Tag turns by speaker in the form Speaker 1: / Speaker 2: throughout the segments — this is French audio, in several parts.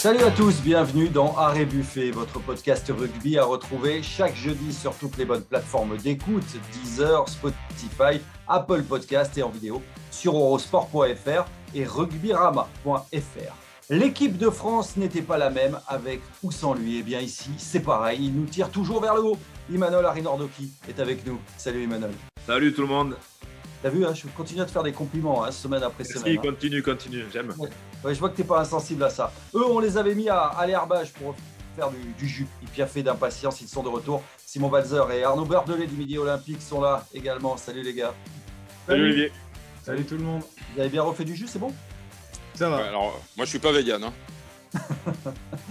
Speaker 1: Salut à tous, bienvenue dans Arrêt Buffet, votre podcast rugby à retrouver chaque jeudi sur toutes les bonnes plateformes d'écoute, Deezer, Spotify, Apple Podcast et en vidéo sur eurosport.fr et rugbyrama.fr. L'équipe de France n'était pas la même avec ou sans lui. Et eh bien ici, c'est pareil, il nous tire toujours vers le haut. Imanol Arinordoki est avec nous. Salut Imanol.
Speaker 2: Salut tout le monde.
Speaker 1: T'as vu, hein, je continue à te faire des compliments hein, semaine après
Speaker 2: Merci,
Speaker 1: semaine.
Speaker 2: hein. continue, continue, j'aime.
Speaker 1: Ouais. Je vois que t'es pas insensible à ça. Eux, on les avait mis à, l'herbage pour faire du, du jus. Ils piaffaient d'impatience, ils sont de retour. Simon Balzer et Arnaud Berdelet du Midi Olympique sont là également. Salut les gars.
Speaker 2: Salut, Olivier.
Speaker 3: Salut tout le monde.
Speaker 1: Vous avez bien refait du jus, c'est bon?
Speaker 3: Ça va.
Speaker 4: alors, moi je suis pas vegan. Hein.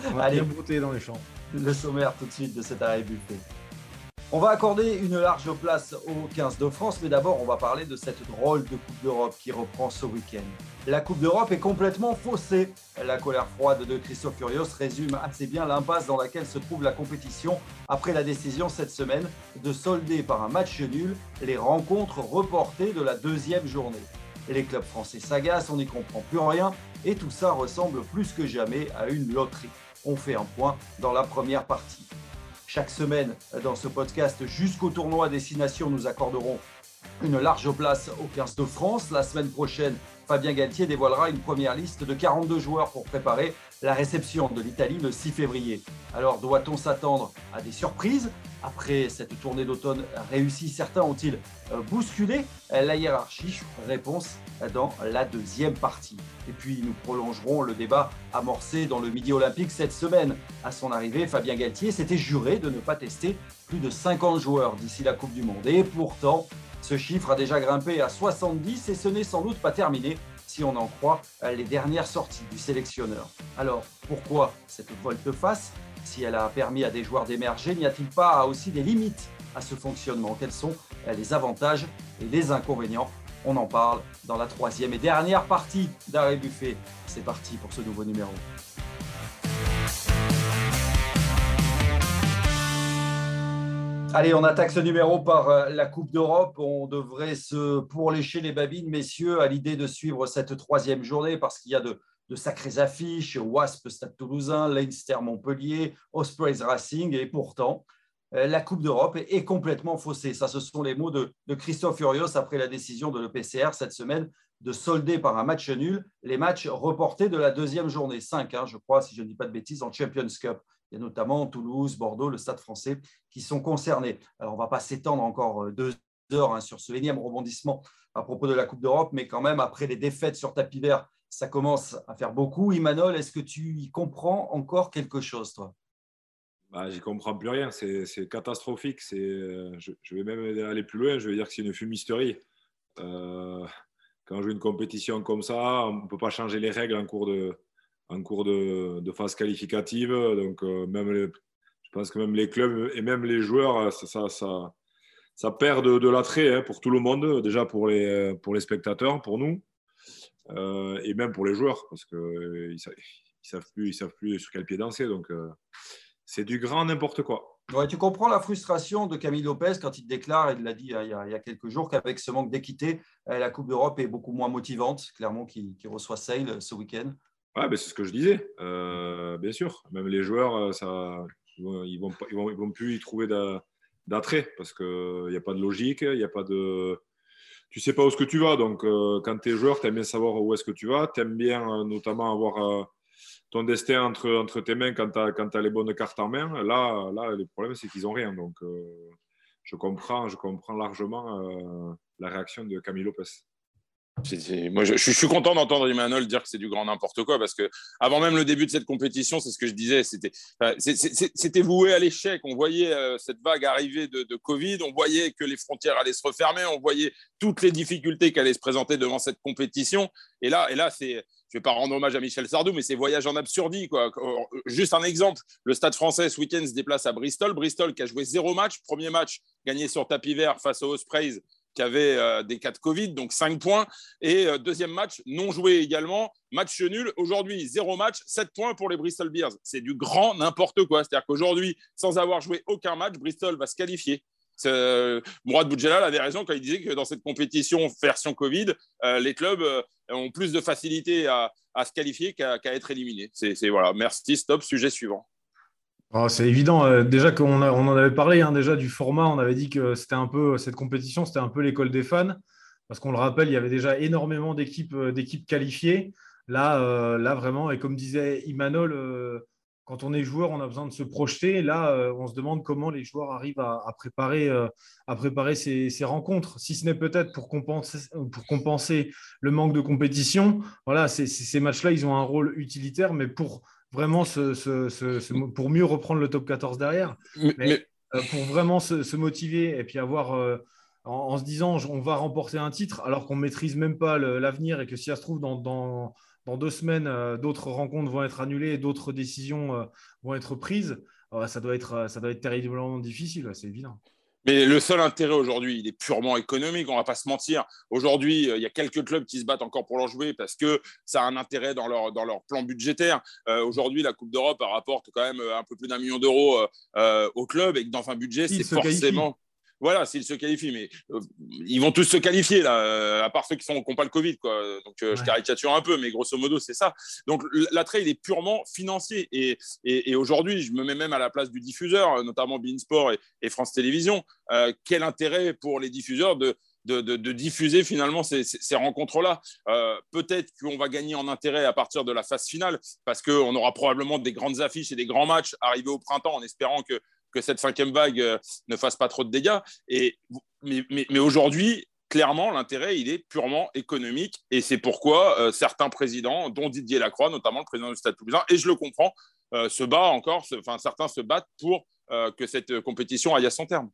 Speaker 3: on va Allez. bien brouter dans les champs.
Speaker 1: Le sommaire tout de suite de cet arrêt buffet. On va accorder une large place au 15 de France, mais d'abord on va parler de cette drôle de Coupe d'Europe qui reprend ce week-end. La Coupe d'Europe est complètement faussée. La colère froide de Christophe Furios résume assez bien l'impasse dans laquelle se trouve la compétition après la décision cette semaine de solder par un match nul les rencontres reportées de la deuxième journée. Les clubs français s'agacent, on n'y comprend plus rien et tout ça ressemble plus que jamais à une loterie. On fait un point dans la première partie. Chaque semaine, dans ce podcast, jusqu'au tournoi Destination, nous accorderons une large place au 15 de France. La semaine prochaine, Fabien Galtier dévoilera une première liste de 42 joueurs pour préparer la réception de l'Italie le 6 février. Alors doit-on s'attendre à des surprises? Après cette tournée d'automne réussie, certains ont-ils euh, bousculé la hiérarchie? Réponse dans la deuxième partie. Et puis nous prolongerons le débat amorcé dans le Midi Olympique cette semaine. À son arrivée, Fabien Galtier s'était juré de ne pas tester plus de 50 joueurs d'ici la Coupe du Monde. Et pourtant, ce chiffre a déjà grimpé à 70 et ce n'est sans doute pas terminé on en croit les dernières sorties du sélectionneur. Alors, pourquoi cette volte-face Si elle a permis à des joueurs d'émerger, n'y a-t-il pas aussi des limites à ce fonctionnement? Quels sont les avantages et les inconvénients? On en parle dans la troisième et dernière partie d'Arrêt Buffet. C'est parti pour ce nouveau numéro. Allez, on attaque ce numéro par euh, la Coupe d'Europe. On devrait se pourlécher les babines, messieurs, à l'idée de suivre cette troisième journée parce qu'il y a de, sacrées affiches. Wasp Stade Toulousain, Leinster Montpellier, Ospreys Racing. Et pourtant, euh, la Coupe d'Europe est, complètement faussée. Ça, ce sont les mots de, Christophe Furios après la décision de l'EPCR cette semaine de solder par un match nul les matchs reportés de la deuxième journée. Cinq, hein, je crois, si je ne dis pas de bêtises, en Champions Cup. Il y a notamment Toulouse, Bordeaux, le Stade français qui sont concernés. Alors, on ne va pas s'étendre encore euh, deux heures hein, sur ce énième rebondissement à propos de la Coupe d'Europe, mais quand même, après les défaites sur tapis vert, ça commence à faire beaucoup. Imanol, est-ce que tu y comprends encore quelque chose, toi?
Speaker 2: Bah, J'y comprends plus rien. C'est catastrophique. Euh, je, je, vais même aller plus loin. Je vais dire que c'est une fumisterie. Euh, quand on joue une compétition comme ça, on ne peut pas changer les règles en cours de, en cours de, phase qualificative. Donc, euh, même je pense que même les clubs et même les joueurs, euh, ça, ça, ça, perd de, l'attrait hein, pour tout le monde, déjà pour les, pour les spectateurs, pour nous, euh, et même pour les joueurs, parce qu'ils ne savent, plus, ils savent plus sur quel pied danser. Donc, c'est du grand n'importe quoi.
Speaker 1: Ouais, tu comprends la frustration de Camille Lopez quand il déclare, il l'a dit il y, a, quelques jours, qu'avec ce manque d'équité, la Coupe d'Europe est beaucoup moins motivante, clairement, qui reçoit Sale ce week-end.
Speaker 2: Ouais, ben, c'est ce que je disais, euh, bien sûr. Même les joueurs, euh, ça, ils ne vont, ils vont, ils vont, plus y trouver d'attrait parce qu'il n'y a pas de logique, il n'y a pas de. Tu sais pas où est-ce que tu vas. Donc, euh, quand tu es joueur, tu aimes bien savoir où est-ce que tu vas. Tu aimes bien notamment avoir ton destin entre, entre tes mains quand tu as, as, les bonnes cartes en main. Là, là le problème, c'est qu'ils n'ont rien. Donc, je, comprends, je comprends largement la réaction de Camille Lopez.
Speaker 4: Moi, je, suis content d'entendre Emmanuel dire que c'est du grand n'importe quoi parce que avant même le début de cette compétition, c'est ce que je disais, c'était voué à l'échec. On voyait euh, cette vague arriver de, Covid, on voyait que les frontières allaient se refermer, on voyait toutes les difficultés qui allaient se présenter devant cette compétition. Et là, et là, c'est je vais pas rendre hommage à Michel Sardou, mais c'est voyage en absurdie. Quoi. Juste un exemple, le Stade français ce week-end se déplace à Bristol. Bristol qui a joué zéro match, premier match gagné sur tapis vert face aux Ospreys qui avait euh, des cas de Covid, donc 5 points. Et euh, deuxième match, non joué également, match nul. Aujourd'hui, zéro match, 7 points pour les Bristol Bears. C'est du grand n'importe quoi. C'est-à-dire qu'aujourd'hui, sans avoir joué aucun match, Bristol va se qualifier. Mourad Boudjelal avait raison quand il disait que dans cette compétition version Covid, les clubs ont plus de facilité à, se qualifier qu'à être éliminés. C'est voilà. Merci. Stop. Sujet suivant.
Speaker 3: Oh, c'est évident. déjà qu'on on en avait parlé hein, déjà du format, on avait dit que c'était un peu cette compétition, c'était un peu l'école des fans, parce qu'on le rappelle, il y avait déjà énormément d'équipes d'équipes qualifiées. Là, euh, là vraiment, et comme disait Imanol, euh, quand on est joueur, on a besoin de se projeter. Là, euh, on se demande comment les joueurs arrivent à, préparer, à préparer ces, rencontres, si ce n'est peut-être pour compenser le manque de compétition. Voilà, ces matchs-là, ils ont un rôle utilitaire, mais pour vraiment pour mieux reprendre le top 14 derrière. Mais, pour vraiment se, motiver et puis avoir en, se disant on va remporter un titre alors qu'on maîtrise même pas l'avenir et que si ça se trouve dans, dans deux semaines, euh, d'autres rencontres vont être annulées, d'autres décisions euh, vont être prises. ça, doit être, ça doit être terriblement difficile, c'est évident.
Speaker 4: Mais le seul intérêt aujourd'hui, il est purement économique, on ne va pas se mentir. Aujourd'hui, euh, il y a quelques clubs qui se battent encore pour leur jouer parce que ça a un intérêt dans leur, dans leur plan budgétaire. aujourd'hui, la Coupe d'Europe rapporte quand même un peu plus d'un million d'euros au club et que dans un budget, c'est forcément. Voilà, s'ils se qualifient, mais euh, ils vont tous se qualifier là, euh, à part ceux qui n'ont pas le Covid, quoi. Donc euh, je caricature un peu, mais grosso modo c'est ça. Donc l'attrait il est purement financier et, et, aujourd'hui je me mets même à la place du diffuseur, notamment Beansport et, et France Télévisions. quel intérêt pour les diffuseurs de de, de, diffuser finalement ces, ces, rencontres-là? Peut-être qu'on va gagner en intérêt à partir de la phase finale, parce qu'on aura probablement des grandes affiches et des grands matchs arrivés au printemps, en espérant que que cette cinquième vague euh, ne fasse pas trop de dégâts. Et, mais, aujourd'hui, clairement, l'intérêt, il est purement économique. Et c'est pourquoi euh, certains présidents, dont Didier Lacroix, notamment le président du Stade Toulousain, et je le comprends, euh, se bat encore, enfin, certains se battent pour que cette compétition aille à son terme.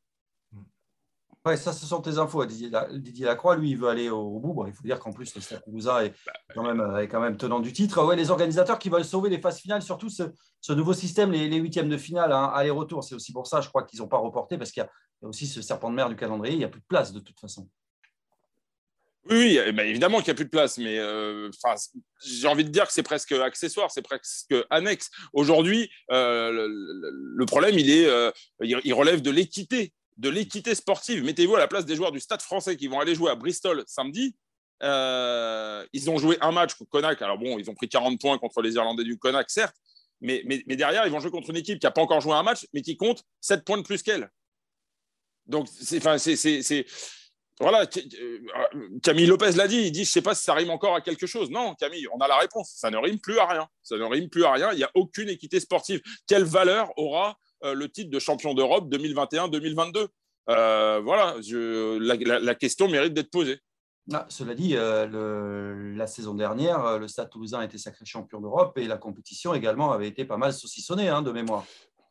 Speaker 1: Ouais, ça, ce sont tes infos. Didier, Lacroix, lui, il veut aller au, bout. il faut dire qu'en plus, le est quand, même, euh, est quand même tenant du titre. Ouais, les organisateurs qui veulent sauver les phases finales, surtout ce, nouveau système, les, huitièmes de finale, hein, aller-retour. C'est aussi pour ça, je crois qu'ils n'ont pas reporté, parce qu'il y, a aussi ce serpent de mer du calendrier. Il n'y a plus de place, de toute façon.
Speaker 4: Oui, eh ben, évidemment qu'il n'y a plus de place, mais euh, j'ai envie de dire que c'est presque accessoire, c'est presque annexe. Aujourd'hui, euh, le, problème, il, est, il relève de l'équité de l'équité sportive. Mettez-vous à la place des joueurs du Stade français qui vont aller jouer à Bristol samedi. Euh, ils ont joué un match contre Connacht. Alors bon, ils ont pris 40 points contre les Irlandais du Connacht, certes, mais, mais, derrière, ils vont jouer contre une équipe qui n'a pas encore joué un match, mais qui compte 7 points de plus qu'elle. Donc, c'est, c'est, voilà, euh, Camille Lopez l'a dit, il dit, je ne sais pas si ça rime encore à quelque chose. Non, Camille, on a la réponse. Ça ne rime plus à rien. Ça ne rime plus à rien. Il n'y a aucune équité sportive. Quelle valeur aura le titre de champion d'Europe 2021-2022 euh, Voilà, la, question mérite d'être posée.
Speaker 1: Ah, cela dit, euh, la saison dernière, le Stade toulousain a été sacré champion d'Europe et la compétition également avait été pas mal saucissonnée hein, de mémoire.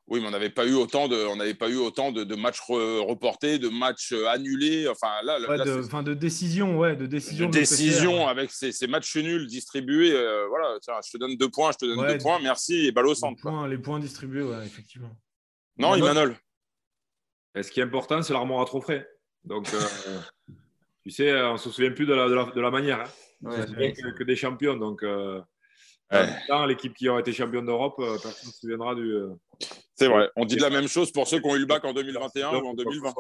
Speaker 4: Oui, mais on n'avait pas eu autant de, on n'avait pas eu autant de, matchs reportés, de matchs annulés. Enfin là,
Speaker 3: de, de décision, ouais, de décision.
Speaker 4: De décision avec ces, matchs nuls distribués. voilà, tiens, je te donne deux points, je te donne deux points, merci et balle au centre.
Speaker 3: Les points, les points distribués, ouais, effectivement.
Speaker 4: Non, Imanol.
Speaker 2: Ce qui est important, c'est l'armoire à trop frais. Donc, euh, tu sais, on ne se souvient plus de la, de la, manière. Hein. que, des champions. Donc, euh, l'équipe qui aura été championne d'Europe, euh, personne ne se souviendra du.
Speaker 4: c'est vrai. On dit de la même chose pour ceux qui ont eu le bac en 2021 ou en 2020.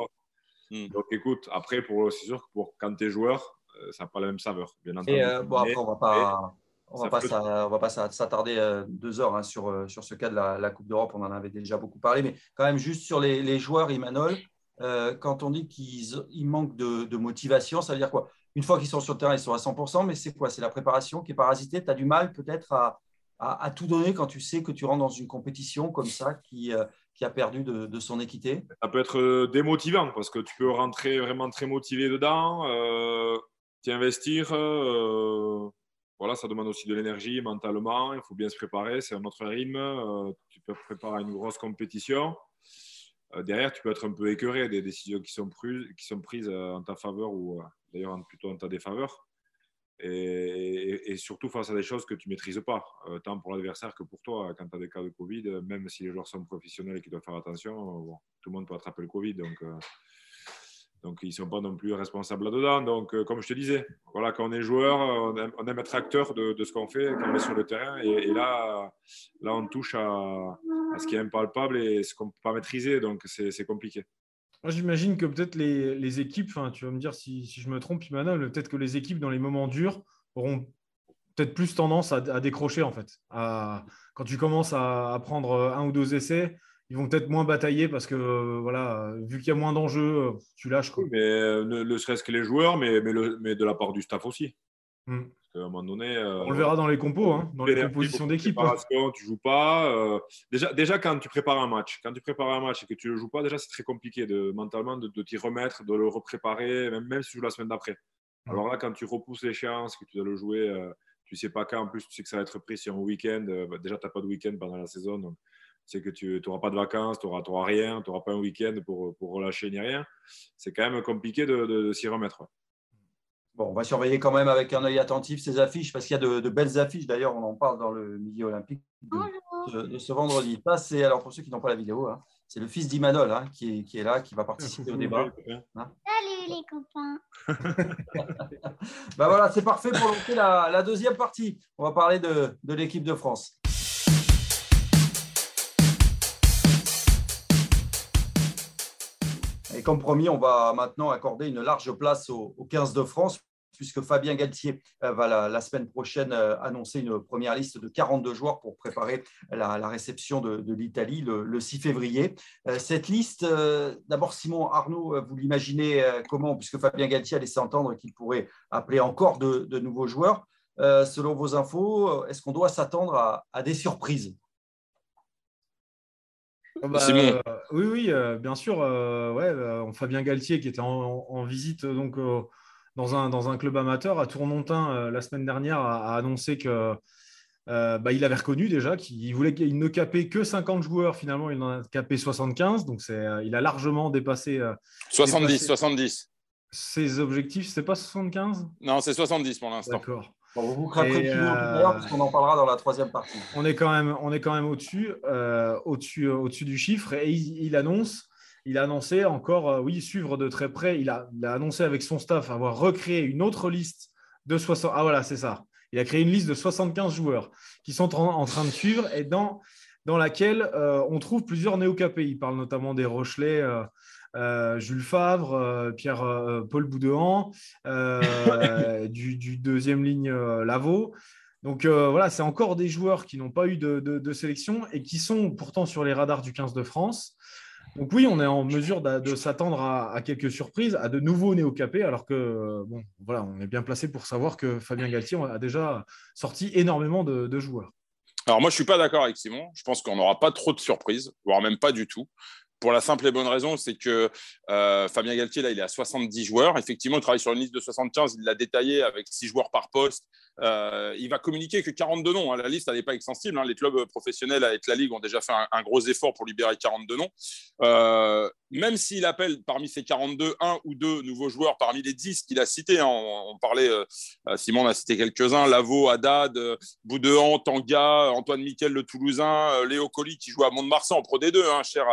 Speaker 2: Hmm. Donc, écoute, après, c'est sûr que pour, quand tu es joueur, ça n'a pas la même saveur,
Speaker 1: bien entendu. Et, bon, après, on va pas. On ne va, pas s'attarder euh, deux heures hein, sur, euh, sur ce cas de la, Coupe d'Europe, on en avait déjà beaucoup parlé, mais quand même juste sur les, joueurs, Imanol, euh, quand on dit qu'ils manquent de, motivation, ça veut dire quoi? Une fois qu'ils sont sur le terrain, ils sont à 100%, mais c'est quoi? C'est la préparation qui est parasitée? Tu as du mal peut-être à, à, tout donner quand tu sais que tu rentres dans une compétition comme ça qui, qui a perdu de, son équité?
Speaker 2: Ça peut être démotivant parce que tu peux rentrer vraiment très motivé dedans, t'y investir voilà, ça demande aussi de l'énergie mentalement. Il faut bien se préparer. C'est un autre rythme. Euh, tu peux préparer une grosse compétition. Euh, derrière, tu peux être un peu écœuré des décisions qui sont, prises, qui sont prises euh, en ta faveur ou d'ailleurs plutôt en ta défaveur. Et, surtout face à des choses que tu ne maîtrises pas, tant pour l'adversaire que pour toi. Quand tu as des cas de Covid, même si les joueurs sont professionnels et qu'ils doivent faire attention, tout le monde peut attraper le Covid. Donc, ils ne sont pas non plus responsables là-dedans. Donc, euh, comme je te disais, voilà, quand on est joueur, on aime, être acteur de, ce qu'on fait quand on est sur le terrain. Et, là, là, on touche à, ce qui est impalpable et ce qu'on ne peut pas maîtriser. Donc, c'est compliqué.
Speaker 3: Moi, j'imagine que peut-être les, équipes, tu vas me dire si, je me trompe, Emmanuel, peut-être que les équipes, dans les moments durs, auront peut-être plus tendance à, décrocher, en fait. quand tu commences à, prendre un ou deux essais, ils vont peut-être moins batailler parce que, voilà, vu qu'il y a moins d'enjeux, tu lâches. Quoi.
Speaker 2: mais euh, ne, serait-ce que les joueurs, mais, mais, de la part du staff aussi.
Speaker 3: Hmm.
Speaker 2: Un moment donné, euh,
Speaker 3: on le verra dans les compos, hein, dans les compositions d'équipe. Hein.
Speaker 2: Tu joues pas. Euh, déjà, déjà, quand tu prépares un match, quand tu prépares un match et que tu le joues pas, déjà c'est très compliqué de mentalement de, t'y remettre, de le repréparer, même, même si tu joues la semaine d'après. Hmm. Alors là, quand tu repousses l'échéance, que tu dois le jouer, tu tu sais pas quand. En plus, tu sais que ça va être pris sur un week-end. Bah, déjà, tu n'as pas de week-end pendant la saison, donc c'est que tu n'auras pas de vacances, tu n'auras rien, tu n'auras pas un week-end pour, pour, relâcher ni rien. C'est quand même compliqué de, s'y remettre.
Speaker 1: Bon, on va surveiller quand même avec un œil attentif ces affiches, parce qu'il y a de, belles affiches. D'ailleurs, on en parle dans le milieu olympique de, ce vendredi. Ça, c'est, alors pour ceux qui n'ont pas la vidéo, hein, c'est le fils d'Imanol hein, qui, est, là, qui va participer au débat.
Speaker 5: Hein. Salut les copains.
Speaker 1: ben voilà, c'est parfait pour lancer la, la, deuxième partie. On va parler de l'équipe de France. Comme promis, on va maintenant accorder une large place au, 15 de France, puisque Fabien Galtier euh, va la, semaine prochaine euh, annoncer une première liste de 42 joueurs pour préparer la, réception de, l'Italie le, 6 février. Euh, cette liste, d'abord Simon Arnaud, vous l'imaginez comment, puisque Fabien Galtier a laissé entendre qu'il pourrait appeler encore de, nouveaux joueurs. selon vos infos, est-ce qu'on doit s'attendre à des surprises?
Speaker 3: Oh, bah, euh, oui, oui, euh, bien sûr. Euh, ouais, Fabien Galtier qui était en, visite donc dans un, dans un club amateur à Tournontin la semaine dernière a, annoncé que bah, il avait reconnu déjà qu'il voulait qu'il ne capait que 50 joueurs. Finalement, il en a capé 75, donc c'est il a largement dépassé.
Speaker 4: 70, 70.
Speaker 3: Ses objectifs, c'est pas 75
Speaker 4: Non, c'est 70 pour l'instant.
Speaker 1: D'accord vous craquerez plus parce qu'on en parlera dans la troisième partie.
Speaker 3: On est quand même, on est quand même au-dessus, euh, au-dessus, euh, au-dessus du chiffre. Et il, annonce, il a annoncé encore, euh, oui, suivre de très près. Il a, il a, annoncé avec son staff avoir recréé une autre liste de 60. Ah voilà, c'est ça. Il a créé une liste de 75 joueurs qui sont en, train de suivre et dans, dans laquelle on trouve plusieurs néo-capés. Il parle notamment des Rochelais. Euh, Jules Favre, euh, Pierre euh, Paul Boudéan, du, deuxième ligne Lavaux. Donc voilà, c'est encore des joueurs qui n'ont pas eu de, sélection et qui sont pourtant sur les radars du 15 de France. Donc oui, on est en mesure de, s'attendre à, quelques surprises, à de nouveaux néo-capés, alors que bon, voilà, on est bien placé pour savoir que Fabien Galtier a déjà sorti énormément de, joueurs.
Speaker 4: Alors moi, je suis pas d'accord avec Simon. Je pense qu'on n'aura pas trop de surprises, voire même pas du tout pour la simple et bonne raison, c'est que euh, Fabien Galtier, là, il est à 70 joueurs. Effectivement, il travaille sur une liste de 75. Il l'a détaillé avec 6 joueurs par poste. Euh, il va communiquer que 42 noms. Hein. La liste, n'est pas extensible. Hein. Les clubs professionnels avec la Ligue ont déjà fait un, gros effort pour libérer 42 noms. Euh, même s'il appelle parmi ces 42 un ou deux nouveaux joueurs parmi les 10 qu'il a cités, hein. on, parlait, Simon en a cité quelques-uns, Lavaux, Haddad, Boudéan, Tanga, Antoine Miquel, le Toulousain, Léo Colli qui joue à Mont-de-Marsan en Pro D2, cher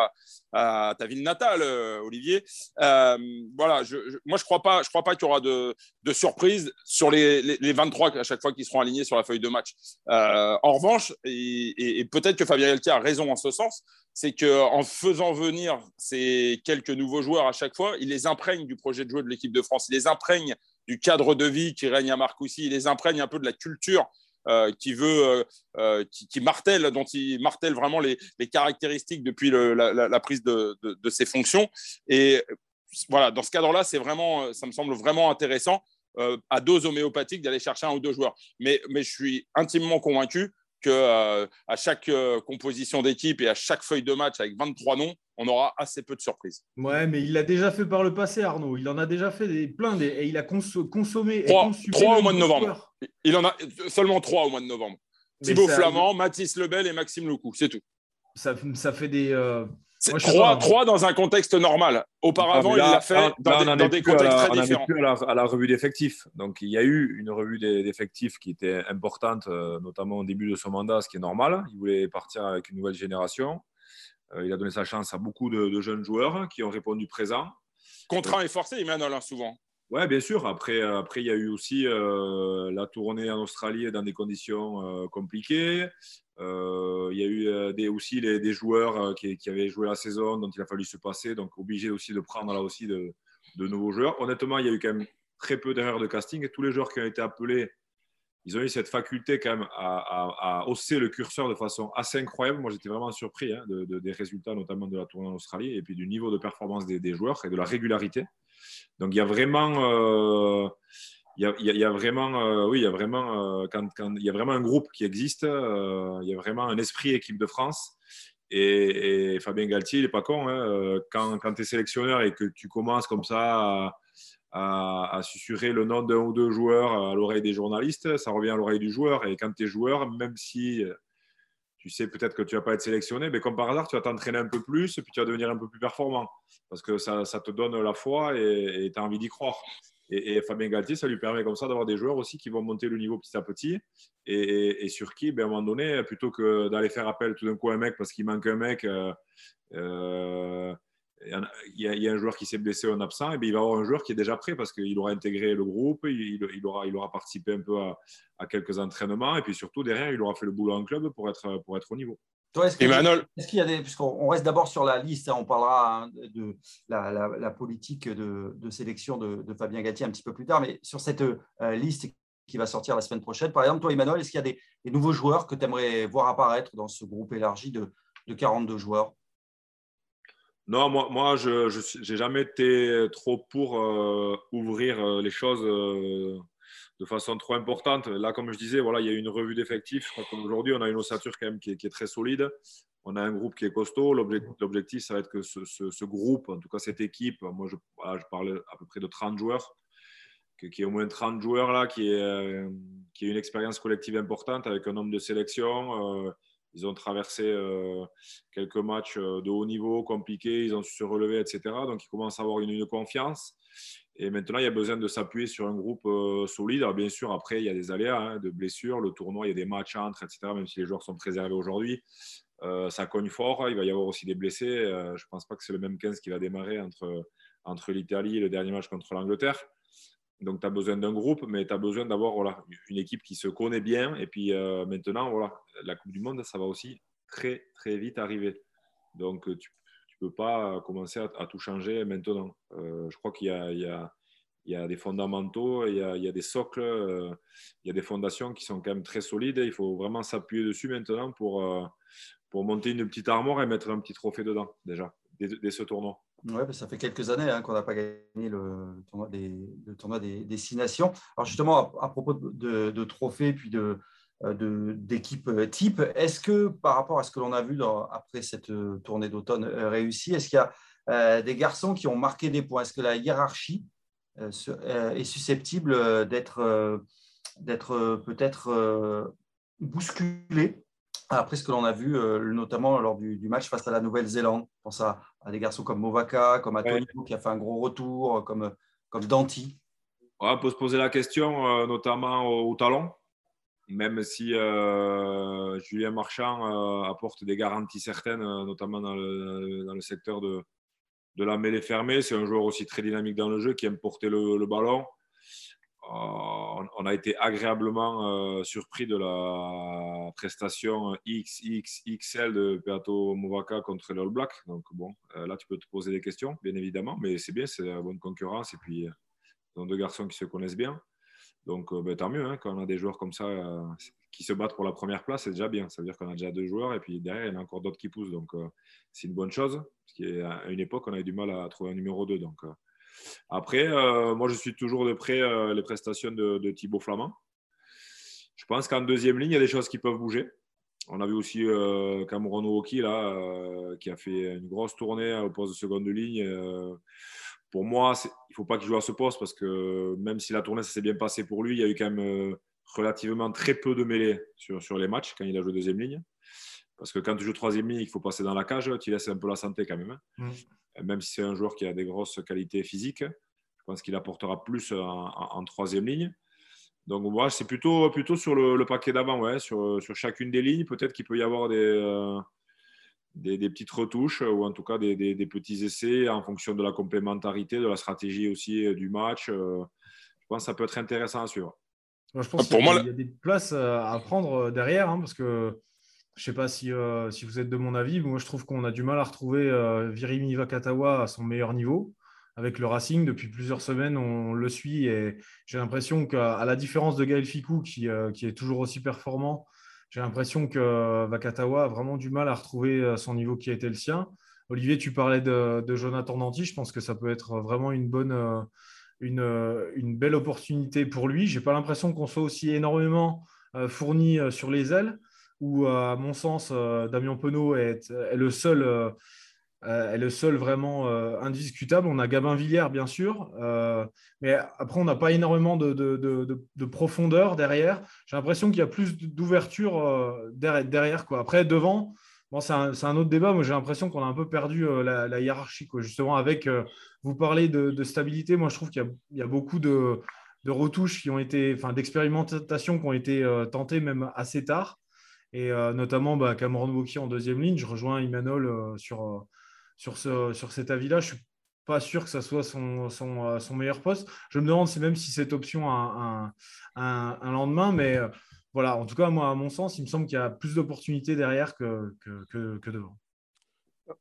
Speaker 4: à, ta ville natale, euh, Olivier. Euh, voilà, moi je crois pas, je crois pas qu'il y aura de, de surprises sur les, les, 23 à chaque fois qu'ils seront alignés sur la feuille de match. Euh, en revanche, et, peut-être que Fabien Galtier a raison en ce sens, c'est qu'en faisant venir ces quelques nouveaux joueurs à chaque fois, il les imprègne du projet de jeu de l'équipe de France, il les imprègne du cadre de vie qui règne à Marcoussis, il les imprègne un peu de la culture euh, qui veut, euh, euh, qui, martèle, dont il martèle vraiment les, caractéristiques depuis la, prise de, ses fonctions. Et voilà, dans ce cadre-là, c'est vraiment, ça me semble vraiment intéressant à dose homéopathique d'aller chercher un ou deux joueurs. Mais, mais je suis intimement convaincu que à chaque composition d'équipe et à chaque feuille de match avec 23 noms, on aura assez peu de surprises.
Speaker 3: Ouais, mais il l'a déjà fait par le passé, Arnaud. Il en a déjà fait des, plein et il a consommé.
Speaker 4: Trois, au mois de novembre. Il en a seulement trois au mois de novembre. Thibaut Flamand, Mathis Lebel et Maxime Lecou, c'est tout.
Speaker 3: Ça, ça, fait des. Euh...
Speaker 4: trois, dans un contexte normal. Auparavant, il l'a fait dans, des, contextes très différents.
Speaker 2: On plus à la, revue d'effectifs. Donc, il y a eu une revue d'effectifs qui était importante, euh, notamment au début de son mandat, ce qui est normal. Il voulait partir avec une nouvelle génération. Euh, il a donné sa chance à beaucoup de, jeunes joueurs qui ont répondu présent.
Speaker 4: Contraint et forcé, Emmanuel, hein, souvent.
Speaker 2: Ouais, bien sûr. Après, après, il y a eu aussi la tournée en Australie dans des conditions compliquées. il y a eu aussi des joueurs qui, avaient joué la saison, dont il a fallu se passer, donc obligé aussi de prendre là aussi de, nouveaux joueurs. Honnêtement, il y a eu quand même très peu d'erreurs de casting. Tous les joueurs qui ont été appelés, ils ont eu cette faculté quand même à, hausser le curseur de façon assez incroyable. Moi, j'étais vraiment surpris hein, de, des résultats, notamment de la tournée en Australie, et puis du niveau de performance des, joueurs et de la régularité. Donc, il y a vraiment... Euh, il y, a, vraiment, euh, oui, il y a vraiment, euh, y a vraiment un groupe qui existe, il y a vraiment un esprit équipe de France. Et, Fabien Galtier, il n'est pas con. Hein, quand, tu es sélectionneur et que tu commences comme ça à, à susurrer le nom d'un ou deux joueurs à l'oreille des journalistes, ça revient à l'oreille du joueur. Et quand tu es joueur, même si tu sais peut-être que tu vas pas être sélectionné, mais comme par hasard, tu vas t'entraîner un peu plus et puis tu vas devenir un peu plus performant parce que ça, ça te donne la foi et tu as envie d'y croire. Et, Fabien Galtier, ça lui permet comme ça d'avoir des joueurs aussi qui vont monter le niveau petit à petit et, sur qui, ben, à un moment donné, plutôt que d'aller faire appel tout d'un coup à un mec parce qu'il manque un mec, euh, euh, il y, a, un joueur qui s'est blessé en absent, et bien il va avoir un joueur qui est déjà prêt parce qu'il aura intégré le groupe, il, aura, il aura participé un peu à, quelques entraînements, et puis surtout derrière, il aura fait le boulot en club pour être, pour être au niveau.
Speaker 1: est-ce qu'il y, a des. Puisqu'on reste d'abord sur la liste, hein, on parlera hein, de la, politique de, sélection de, Fabien Gatti un petit peu plus tard, mais sur cette euh, liste qui va sortir la semaine prochaine, par exemple, toi, Emmanuel, est-ce qu'il y a des, nouveaux joueurs que tu aimerais voir apparaître dans ce groupe élargi de, de 42 joueurs?
Speaker 2: Non, moi, moi je n'ai jamais été trop pour euh, ouvrir euh, les choses euh, de façon trop importante. Là, comme je disais, voilà, il y a une revue d'effectifs. Aujourd'hui, on a une ossature quand même qui est, très solide. On a un groupe qui est costaud. L'objectif, ça va être que ce, groupe, en tout cas cette équipe, moi je, parle à peu près de 30 joueurs, qui est au moins 30 joueurs là, qui est, qui est une expérience collective importante avec un nombre de sélections ils ont traversé euh, quelques matchs euh, de haut niveau, compliqués, ils ont su se relever, etc. Donc, ils commencent à avoir une, confiance. Et maintenant, il y a besoin de s'appuyer sur un groupe euh, solide. Alors, bien sûr, après, il y a des aléas hein, de blessures. Le tournoi, il y a des matchs entre, etc. Même si les joueurs sont préservés aujourd'hui, ça cogne fort. Il va y avoir aussi des blessés. je ne pense pas que c'est le même 15 qui va démarrer entre, entre l'Italie et le dernier match contre l'Angleterre. Donc, tu as besoin d'un groupe, mais tu as besoin d'avoir voilà, une équipe qui se connaît bien. Et puis euh, maintenant, voilà, la Coupe du Monde, ça va aussi très, très vite arriver. Donc, tu ne peux pas commencer à, tout changer maintenant. Euh, je crois qu'il y a, des fondamentaux, il y a, il y a des socles, euh, il y a des fondations qui sont quand même très solides. Il faut vraiment s'appuyer dessus maintenant pour, pour monter une petite armoire et mettre un petit trophée dedans, déjà, dès ce tournoi.
Speaker 1: Oui, ça fait quelques années hein, qu'on n'a pas gagné le tournoi des, le six nations. Alors justement, à, propos de, trophées puis de, euh, d'équipes euh, type, est-ce que par rapport à ce que l'on a vu après cette euh, tournée d'automne réussie, est-ce qu'il y a des garçons qui ont marqué des points? Est-ce que la hiérarchie est susceptible d'être peut-être bousculée? Après ce que l'on a vu, euh, notamment lors du, match face à la Nouvelle-Zélande. Je pense à, des garçons comme Movaka, comme Antonio qui a fait un gros retour, comme, comme Danti.
Speaker 2: on peut se poser la question, euh, notamment au, talon, même si euh, Julien Marchand apporte des garanties certaines, notamment dans le, secteur de, de la mêlée fermée. C'est un joueur aussi très dynamique dans le jeu qui aime porter le ballon. Euh, on a été agréablement euh, surpris de la prestation XXXL de Peato Movaka contre les All Blacks. Donc, bon, euh, là, tu peux te poser des questions, bien évidemment, mais c'est bien, c'est la bonne concurrence. Et puis, ils deux garçons qui se connaissent bien. Donc, ben, tant mieux, hein, quand on a des joueurs comme ça qui se battent pour la première place, c'est déjà bien. Ça veut dire qu'on a déjà deux joueurs et puis derrière, il y en a encore d'autres qui poussent. Donc, c'est une bonne chose. Parce qu'à une époque, on avait du mal à trouver un numéro 2. Donc, après, euh, moi, je suis toujours de près euh, les prestations de, Thibaut Flamand. Je pense qu'en deuxième ligne, il y a des choses qui peuvent bouger. On a vu aussi euh, Cameron là, euh, qui a fait une grosse tournée au poste de seconde ligne. pour moi, il ne faut pas qu'il joue à ce poste parce que même si la tournée s'est bien passée pour lui, il y a eu quand même relativement très peu de mêlées sur, sur les matchs quand il a joué deuxième ligne. Parce que quand tu joues troisième ligne, il faut passer dans la cage, tu laisses un peu la santé quand même. Hein. Mm même si c'est un joueur qui a des grosses qualités physiques. Je pense qu'il apportera plus en, troisième ligne. Donc voilà, c'est plutôt, plutôt sur le, paquet d'avant, ouais, sur, sur, chacune des lignes. Peut-être qu'il peut y avoir des, euh, des, petites retouches ou en tout cas des, petits essais en fonction de la complémentarité, de la stratégie aussi du match. je pense que ça peut être intéressant à suivre.
Speaker 3: je pense qu'il y, a des places à prendre derrière hein, parce que je ne sais pas si, si, vous êtes de mon avis, mais moi je trouve qu'on a du mal à retrouver Virimi Vakatawa à son meilleur niveau avec le Racing. Depuis plusieurs semaines, on le suit et j'ai l'impression qu'à la différence de Gaël Ficou, qui, euh, qui, est toujours aussi performant, j'ai l'impression que Vakatawa a vraiment du mal à retrouver euh, son niveau qui a été le sien. Olivier, tu parlais de, Jonathan Danti. Je pense que ça peut être vraiment une bonne, euh, une, une belle opportunité pour lui. Je n'ai pas l'impression qu'on soit aussi énormément fourni sur les ailes, où, à mon sens, Damien Penaud est, le seul euh, est le seul vraiment euh, indiscutable. On a Gabin Villiers, bien sûr, euh, mais après, on n'a pas énormément de, profondeur derrière. J'ai l'impression qu'il y a plus d'ouverture derrière. Après, devant, bon, c'est un, autre débat. Moi, j'ai l'impression qu'on a un peu perdu la, hiérarchie. Justement, avec, vous parlez de, stabilité, moi, je trouve qu'il y, a beaucoup de, retouches qui ont été, enfin, d'expérimentations qui ont été tentées même assez tard. Et notamment bah, Cameron Wauquiez en deuxième ligne. Je rejoins Imanol sur sur, ce, sur cet avis-là. Je ne suis pas sûr que ça soit son, son, euh, son, meilleur poste. Je me demande même si cette option a un, un, lendemain, mais euh, voilà, en tout cas, moi, à mon sens, il me semble qu'il y a plus d'opportunités derrière que, que, que, devant.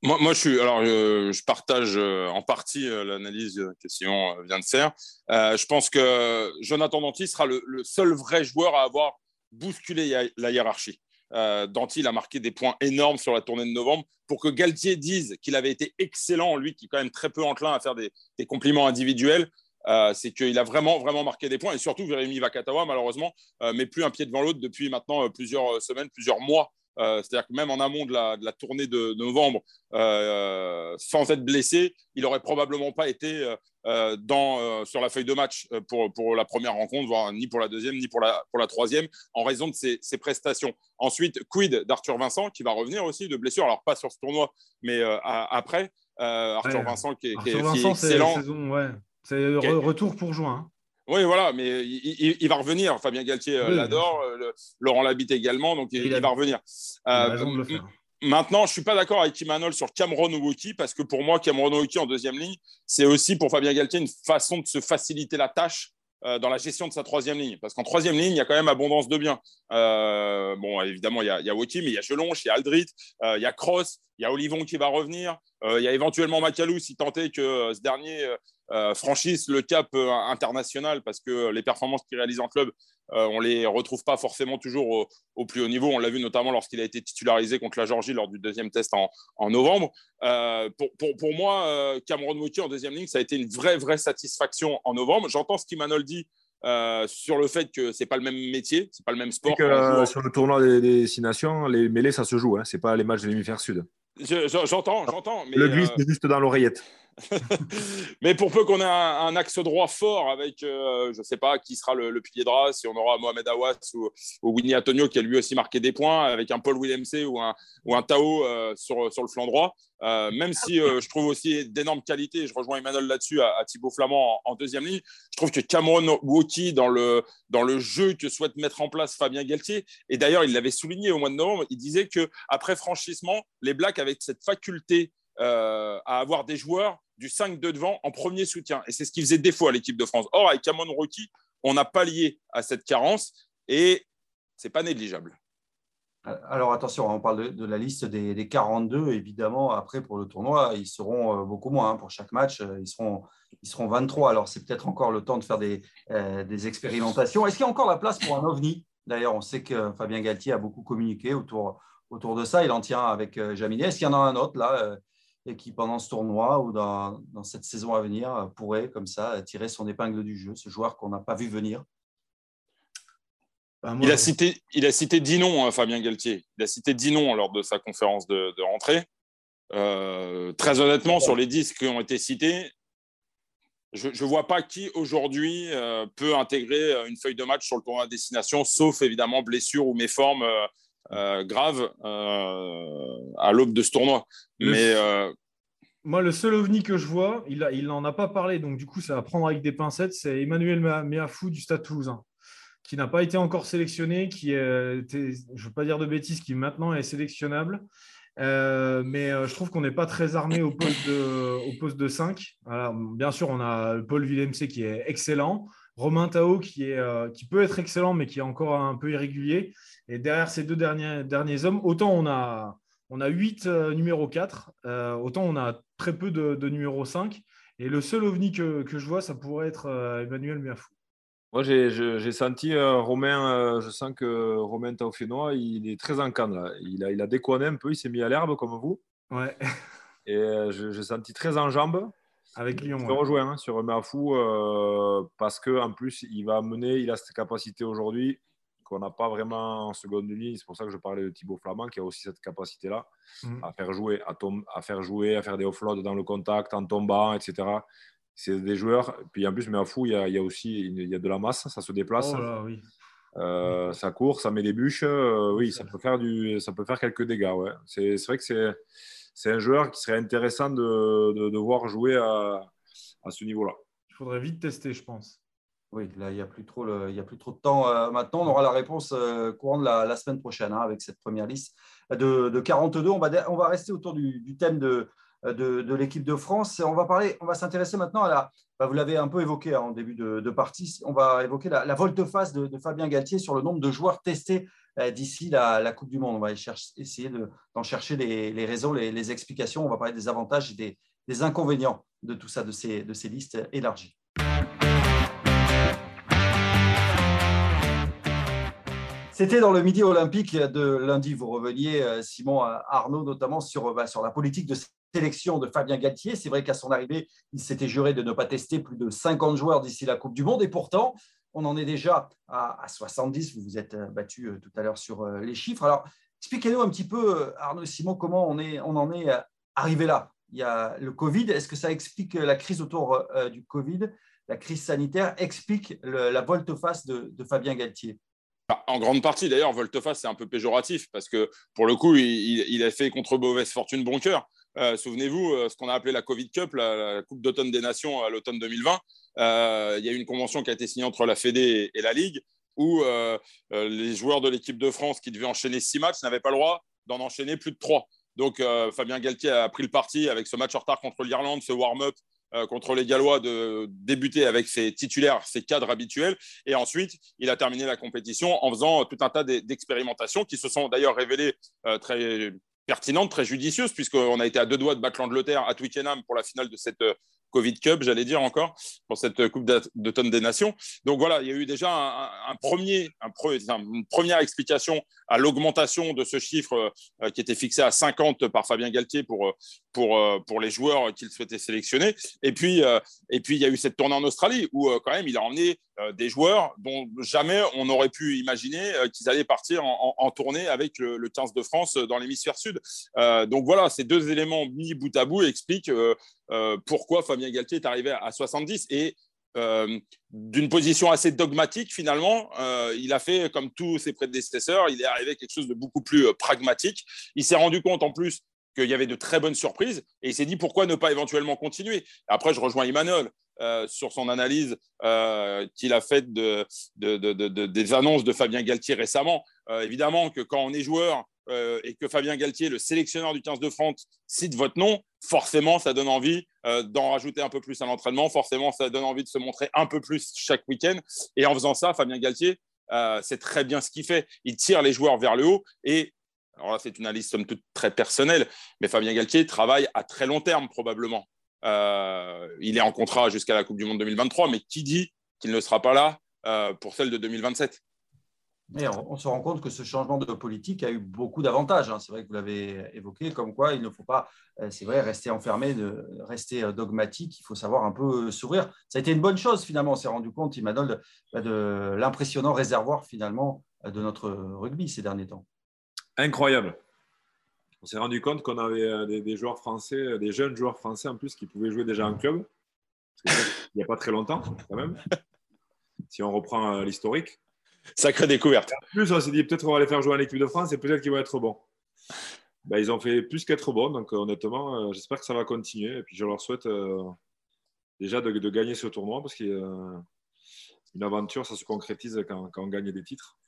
Speaker 4: Moi, moi, je suis. Alors, je, partage euh, en partie l'analyse que Sion vient de faire. je pense que Jonathan Danty sera le, seul vrai joueur à avoir bousculé la hiérarchie. Euh, Dantil a marqué des points énormes sur la tournée de novembre. Pour que Galtier dise qu'il avait été excellent, lui qui est quand même très peu enclin à faire des, compliments individuels, euh, c'est qu'il a vraiment, vraiment marqué des points. Et surtout, Jérémy Vakatawa, malheureusement, euh, met plus un pied devant l'autre depuis maintenant plusieurs semaines, plusieurs mois. C'est-à-dire que même en amont de la, tournée de, novembre, sans être blessé, il n'aurait probablement pas été euh, dans, euh, sur la feuille de match euh, pour, pour la première rencontre, voire ni pour la deuxième, ni pour la, pour la troisième, en raison de ses, ses prestations. Ensuite, quid d'Arthur Vincent, qui va revenir aussi de blessure, alors pas sur ce tournoi, mais après. Arthur Vincent qui est, excellent.
Speaker 3: C'est le retour pour juin.
Speaker 4: Oui, voilà, mais il, va revenir. Fabien Galtier l'adore, Laurent Labitte également, donc il, va revenir. Maintenant, je ne suis pas d'accord avec Imanol sur Cameron Woki parce que pour moi, Cameron Woki en deuxième ligne, c'est aussi pour Fabien Galtier une façon de se faciliter la tâche euh, dans la gestion de sa troisième ligne. Parce qu'en troisième ligne, il y a quand même abondance de biens. Euh, bon, évidemment, il y a, il y a Woki, mais il y a Gelonche, il y a Aldrit, euh, il y a Cross, il y a Olivon qui va revenir, il y a éventuellement Macalou si tant est que ce dernier franchisse le cap international parce que les performances qu'il réalise en club euh, on ne les retrouve pas forcément toujours au, plus haut niveau. On l'a vu notamment lorsqu'il a été titularisé contre la Georgie lors du deuxième test en, novembre. Euh, pour, moi, euh, Cameron Mouki en deuxième ligne, ça a été une vraie, vraie satisfaction en novembre. J'entends ce qu'Imanol dit sur le fait que c'est pas le même métier, c'est pas le même sport.
Speaker 2: sur le tournoi des, Six Nations, les mêlées, ça se joue. Hein. C'est pas les matchs de l'hémisphère sud.
Speaker 4: J'entends, j'entends.
Speaker 2: Le glisse est juste dans l'oreillette.
Speaker 4: Mais pour peu qu'on ait un, axe droit fort avec, euh, je ne sais pas qui sera le, pilier de race, si on aura Mohamed Awas ou, Winnie Antonio qui a lui aussi marqué des points, avec un Paul Willemse ou un, ou un Tao euh, sur, sur le flanc droit. Euh, même si je trouve aussi d'énormes qualités, je rejoins Emmanuel là-dessus, à, Thibaut Flamand en, deuxième ligne, je trouve que Cameron Woki, dans le, dans le jeu que souhaite mettre en place Fabien Galtier, et d'ailleurs il l'avait souligné au mois de novembre, il disait qu'après franchissement, les Blacks avaient cette faculté à avoir des joueurs du 5 de devant en premier soutien. Et c'est ce qui faisait défaut à l'équipe de France. Or, avec Cameron Rocky, on n'a pas lié à cette carence et c'est pas négligeable.
Speaker 1: Alors attention, on parle de, la liste des, 42. Évidemment, après pour le tournoi, ils seront euh, beaucoup moins. Hein. pour chaque match, euh, ils seront, ils seront 23. Alors c'est peut-être encore le temps de faire des, euh, des expérimentations. Est-ce qu'il y a encore la place pour un ovni? D'ailleurs, on sait que Fabien Galtier a beaucoup communiqué autour, autour de ça. Il en tient avec Jaminet. Est-ce qu'il y en a un autre là et qui, pendant ce tournoi ou dans, dans, cette saison à venir, pourrait, comme ça, tirer son épingle du jeu, ce joueur qu'on n'a pas vu venir
Speaker 4: ben, il, a cité, il a cité 10 noms, hein, Fabien Galtier. Il a cité 10 noms lors de sa conférence de, rentrée. Euh, très honnêtement, sur les 10 qui ont été cités, je ne vois pas qui aujourd'hui euh, peut intégrer euh, une feuille de match sur le tournoi à destination, sauf évidemment blessure ou méforme euh, grave euh, à l'aube de ce tournoi. Mais euh,
Speaker 3: moi, le seul ovni que je vois, il n'en a, a, pas parlé, donc du coup, ça va prendre avec des pincettes, c'est Emmanuel Meafou du Stade Toulousain, qui n'a pas été encore sélectionné, qui est, je ne veux pas dire de bêtises, qui maintenant est sélectionnable. mais je trouve qu'on n'est pas très armé au poste de, au poste de 5. bien sûr, on a Paul Villemc qui est excellent. Romain Tao qui, est, qui peut être excellent, mais qui est encore un peu irrégulier. Et derrière ces deux derniers, derniers hommes, autant on a, on a 8 numéro 4, autant on a très peu de, de numéro 5. Et le seul ovni que, que je vois, ça pourrait être Emmanuel Miafou.
Speaker 2: Moi, j'ai senti euh, Romain, euh, je sens que Romain Taufénois, il est très en canne. Là. Il, a, il a déconné un peu, il s'est mis à l'herbe comme vous.
Speaker 3: Ouais.
Speaker 2: Et euh, j'ai senti très en jambes.
Speaker 3: Avec Lyon.
Speaker 2: Je te rejoins hein, sur Mafou parce qu'en plus, il va mener, il a cette capacité aujourd'hui qu'on n'a pas vraiment en seconde ligne. C'est pour ça que je parlais de Thibaut Flamand qui a aussi cette capacité-là mm. à faire jouer, à, à, faire jouer, à faire des offloads dans le contact, en tombant, etc c'est des joueurs. Puis en plus, mais à fou, il y a, il y a aussi il y a de la masse, ça se déplace.
Speaker 3: Oh oui.
Speaker 2: Euh, ça court, ça met des bûches. Euh, oui, ça peut faire, du, ça peut faire quelques dégâts. Ouais. C'est, vrai que c'est, c'est un joueur qui serait intéressant de, de, voir jouer à, à ce niveau-là.
Speaker 3: Il faudrait vite tester, je pense.
Speaker 1: Oui, là, il n'y a, plus trop il y a plus trop de temps. Euh, maintenant, on aura la réponse courant de la, la semaine prochaine hein, avec cette première liste de, de 42. On va, on va rester autour du, du thème de, euh, de, l'équipe de France. on va parler, on va s'intéresser maintenant à la. Bah, vous l'avez un peu évoqué hein, en début de, partie. On va évoquer la, volte-face de, Fabien Galtier sur le nombre de joueurs testés euh, d'ici la, Coupe du Monde. On va essayer d'en chercher les, raisons, les, explications. On va parler des avantages et des, inconvénients de tout ça, de ces, de ces listes élargies. C'était dans le Midi olympique de lundi. Vous reveniez, euh, Simon Arnaud, notamment sur, bah, sur la politique de sélection de Fabien Galtier. C'est vrai qu'à son arrivée, il s'était juré de ne pas tester plus de 50 joueurs d'ici la Coupe du Monde. Et pourtant, on en est déjà à, 70. Vous vous êtes euh, battu euh, tout à l'heure sur euh, les chiffres. Alors, expliquez-nous un petit peu, Arnaud Simon, comment on, est, on en est arrivé là. Il y a le Covid. Est-ce que ça explique la crise autour du Covid? La crise sanitaire explique la volte-face de, Fabien Galtier
Speaker 4: bah, en grande partie, d'ailleurs, volte-face, c'est un peu péjoratif parce que pour le coup, il, il a fait contre mauvaise fortune bon cœur. Euh, souvenez-vous, euh, ce qu'on a appelé la Covid Cup, la, Coupe d'automne des Nations à l'automne 2020. Euh, il y a eu une convention qui a été signée entre la Fédé et la Ligue où les joueurs de l'équipe de France qui devaient enchaîner six matchs n'avaient pas le droit d'en enchaîner plus de trois. Donc Fabien Galtier a pris le parti avec ce match en retard contre l'Irlande, ce warm-up contre les Gallois de débuter avec ses titulaires, ses cadres habituels. Et ensuite, il a terminé la compétition en faisant tout un tas d'expérimentations qui se sont d'ailleurs révélées très pertinente, très judicieuse, puisqu'on a été à deux doigts de battre l'Angleterre à Twickenham pour la finale de cette euh, Covid Cup, j'allais dire encore, pour cette Coupe d'automne des Nations. Donc voilà, il y a eu déjà un, premier, un, une première explication à l'augmentation de ce chiffre euh, qui était fixé à 50 par Fabien Galtier pour, euh, pour, euh, pour les joueurs qu'il souhaitait sélectionner. Et puis, et puis, il y a eu cette tournée en Australie où, quand même, il a emmené des joueurs dont jamais on aurait pu imaginer qu'ils allaient partir en, tournée avec le, 15 de France dans l'hémisphère sud. donc voilà, ces deux éléments mis bout à bout expliquent pourquoi Fabien Galtier est arrivé à 70 et euh, d'une position assez dogmatique finalement. Euh, il a fait comme tous ses prédécesseurs, il est arrivé à quelque chose de beaucoup plus euh, pragmatique. Il s'est rendu compte en plus qu'il y avait de très bonnes surprises et il s'est dit pourquoi ne pas éventuellement continuer. Après, je rejoins Emmanuel. Sur son analyse qu'il a faite de, des annonces de Fabien Galtier récemment. évidemment que quand on est joueur euh, et que Fabien Galtier, le sélectionneur du 15 de France, cite votre nom, forcément, ça donne envie euh, d'en rajouter un peu plus à l'entraînement. Forcément, ça donne envie de se montrer un peu plus chaque week-end. Et en faisant ça, Fabien Galtier, euh, c'est très bien ce qu'il fait. Il tire les joueurs vers le haut. Et alors là, c'est une analyse somme toute très personnelle, mais Fabien Galtier travaille à très long terme probablement. Il est en contrat jusqu'à la Coupe du Monde 2023, mais qui dit qu'il ne sera pas là pour celle de 2027
Speaker 1: on, se rend compte que ce changement de politique a eu beaucoup d'avantages. Hein. C'est vrai que vous l'avez évoqué, comme quoi il ne faut pas, euh, c'est vrai, rester enfermé, de, rester euh, dogmatique. Il faut savoir un peu euh, s'ouvrir. Ça a été une bonne chose finalement. On s'est rendu compte, Imanol, de, bah, de l'impressionnant réservoir finalement de notre rugby ces derniers temps.
Speaker 2: Incroyable. On s'est rendu compte qu'on avait des, joueurs français, des jeunes joueurs français en plus qui pouvaient jouer déjà en club. Il n'y a pas très longtemps, quand même. Si on reprend l'historique.
Speaker 4: Sacrée découverte.
Speaker 2: En plus, on s'est dit peut-être qu'on va les faire jouer en équipe de France et peut-être qu'ils vont être bons. Ben, ils ont fait plus qu'être bons, donc honnêtement, euh, j'espère que ça va continuer. Et puis je leur souhaite euh, déjà de, gagner ce tournoi parce qu'une aventure, ça se concrétise quand, on gagne des titres.